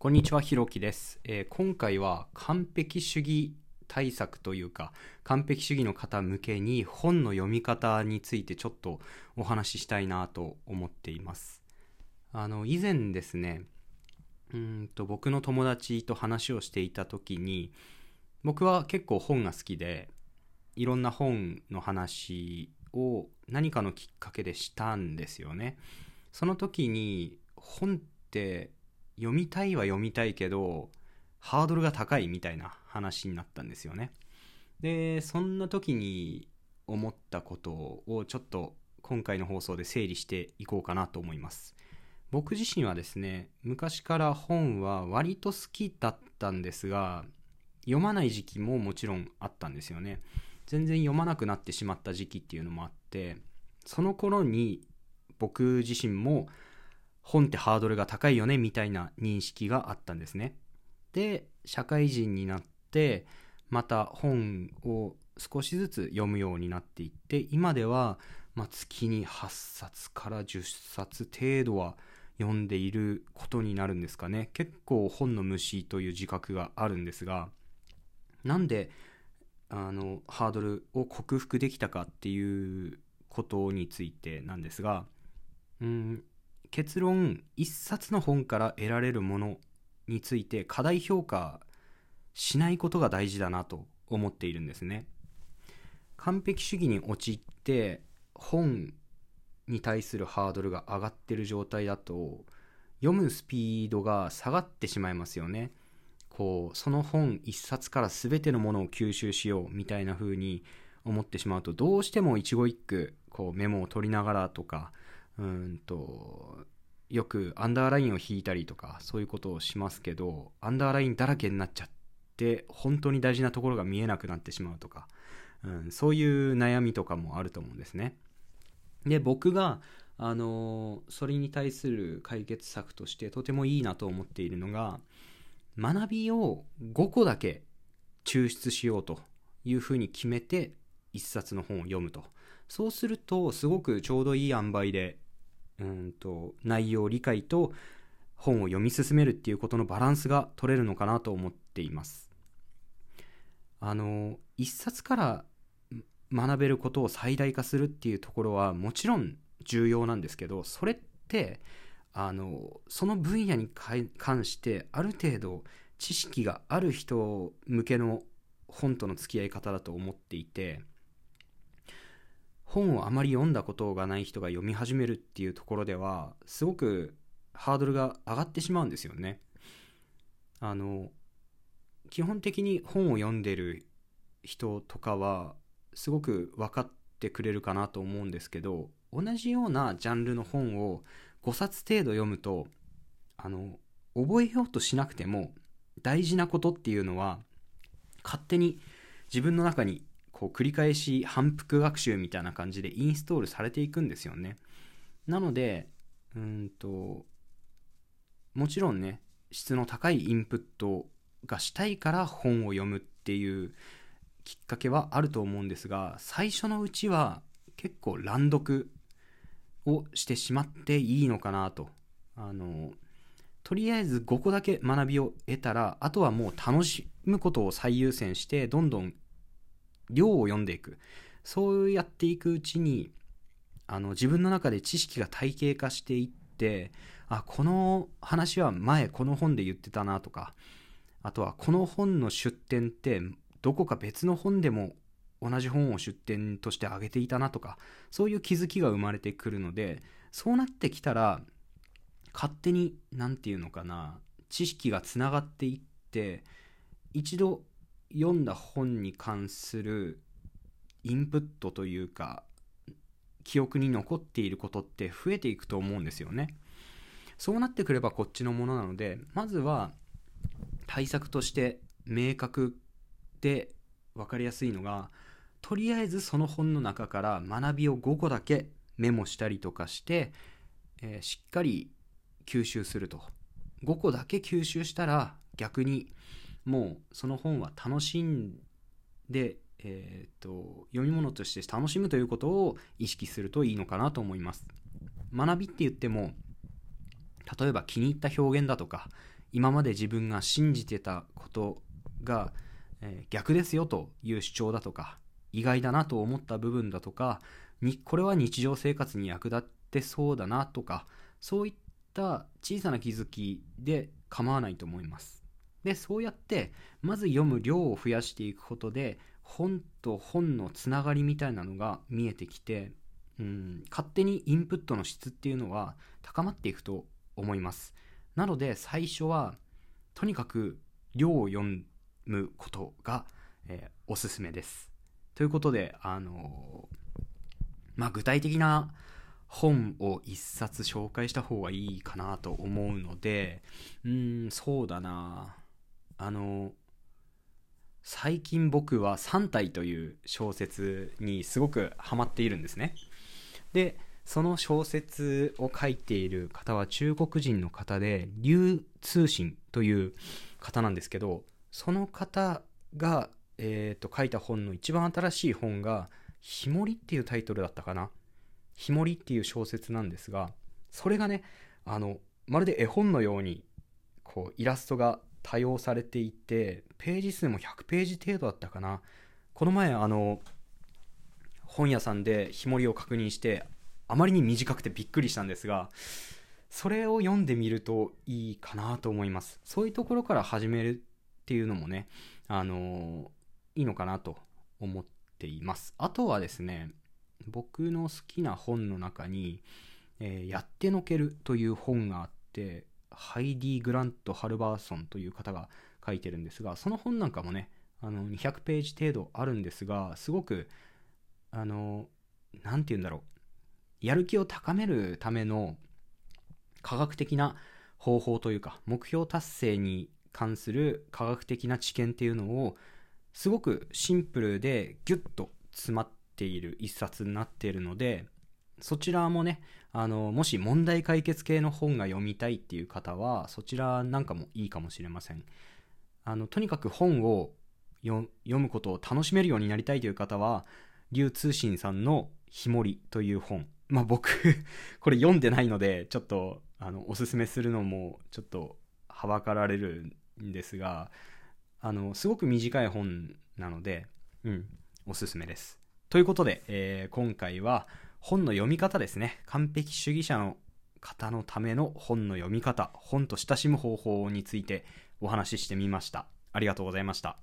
こんにちは、ひろきです、えー今回は完璧主義対策というか、完璧主義の方向けに本の読み方についてちょっとお話ししたいなと思っています。あの、以前ですね、うんと僕の友達と話をしていた時に、僕は結構本が好きで、いろんな本の話を何かのきっかけでしたんですよね。その時に本って読みたいは読みたいけどハードルが高いみたいな話になったんですよね。でそんな時に思ったことをちょっと今回の放送で整理していこうかなと思います。僕自身はですね昔から本は割と好きだったんですが読まない時期ももちろんあったんですよね。全然読まなくなってしまった時期っていうのもあってその頃に僕自身も本ってハードルが高いよねみたいな認識があったんですね。で社会人になってまた本を少しずつ読むようになっていって今では、まあ、月に8冊から10冊程度は読んでいることになるんですかね結構本の虫という自覚があるんですがなんであのハードルを克服できたかっていうことについてなんですがうん結論一冊の本から得られるものについて過大評価しないことが大事だなと思っているんですね。完璧主義に陥って本に対するハードルが上がってる状態だと読むスピードが下がってしまいますよね。こうその本一冊から全てのものを吸収しようみたいな風に思ってしまうとどうしても一語一句こうメモを取りながらとかうんとよくアンダーラインを引いたりとかそういうことをしますけどアンダーラインだらけになっちゃって本当に大事なところが見えなくなってしまうとか、うん、そういう悩みとかもあると思うんですね。で僕があのそれに対する解決策としてとてもいいなと思っているのが学びを5個だけ抽出しようというふうに決めて1冊の本を読むとそうするとすごくちょうどいい塩梅でうんと内容理解と本を読み進めるっていうことのバランスが取れるのかなと思っています。あの一冊から学べることを最大化するっていうところはもちろん重要なんですけどそれってあのその分野に関してある程度知識がある人向けの本との付き合い方だと思っていて本をあまり読んだことがない人が読み始めるっていうところではすごくハードルが上がってしまうんですよね。あの基本的に本を読んでる人とかはすごく分かってくれるかなと思うんですけど同じようなジャンルの本を5冊程度読むとあの覚えようとしなくても大事なことっていうのは勝手に自分の中にこう繰り返し反復学習みたいな感じでインストールされていくんですよね。なので、うんと、もちろんね、質の高いインプットがしたいから本を読むっていうきっかけはあると思うんですが、最初のうちは結構乱読をしてしまっていいのかなと。あの、とりあえず5個だけ学びを得たら、あとはもう楽しむことを最優先して、どんどん量を読んでいく。そうやっていくうちにあの自分の中で知識が体系化していってあこの話は前この本で言ってたなとかあとはこの本の出典ってどこか別の本でも同じ本を出典として挙げていたなとかそういう気づきが生まれてくるのでそうなってきたら勝手に何て言うのかな知識がつながっていって一度読んだ本に関するインプットというか記憶に残っていることって増えていくと思うんですよね。そうなってくればこっちのものなのでまずは対策として明確で分かりやすいのがとりあえずその本の中から学びを5個だけメモしたりとかして、えー、しっかり吸収すると。5個だけ吸収したら逆にもうその本は楽しんで、えーと、読み物として楽しむということを意識するといいのかなと思います。学びって言っても例えば気に入った表現だとか今まで自分が信じてたことが、えー、逆ですよという主張だとか意外だなと思った部分だとかにこれは日常生活に役立ってそうだなとかそういった小さな気づきで構わないと思います。でそうやってまず読む量を増やしていくことで本と本のつながりみたいなのが見えてきてうん勝手にインプットの質っていうのは高まっていくと思います。なので最初はとにかく量を読むことが、えー、おすすめです。ということであのー、まあ具体的な本を一冊紹介した方がいいかなと思うのでうんそうだな。あの最近僕は3体という小説にすごくハマっているんですね。でその小説を書いている方は中国人の方で劉通信という方なんですけどその方が、えーと、書いた本の一番新しい本が「ひもり」っていうタイトルだったかな「ひもり」っていう小説なんですがそれがねあのまるで絵本のようにこうイラストが多用されていてページ数も100ページ程度だったかな。この前あの本屋さんで日盛りを確認してあまりに短くてびっくりしたんですがそれを読んでみるといいかなと思います。そういうところから始めるっていうのもねあのいいのかなと思っています。あとはですね僕の好きな本の中に、えー、やってのけるという本があってハイディ・グラント・ハルバーソンという方が書いてるんですがその本なんかもねあの200ページ程度あるんですがすごくあの何て言うんだろう。やる気を高めるための科学的な方法というか目標達成に関する科学的な知見っていうのをすごくシンプルでギュッと詰まっている一冊になっているのでそちらもねあのもし問題解決系の本が読みたいっていう方はそちらなんかもいいかもしれません。あのとにかく本を読むことを楽しめるようになりたいという方は流通信さんの「ひもり」という本。まあ僕 これ読んでないのでちょっとあのおすすめするのもちょっとはばかられるんですがあのすごく短い本なのでうんおすすめです。ということで、えー、今回は本の読み方ですね。完璧主義者の方のための本の読み方、本と親しむ方法についてお話ししてみました。ありがとうございました。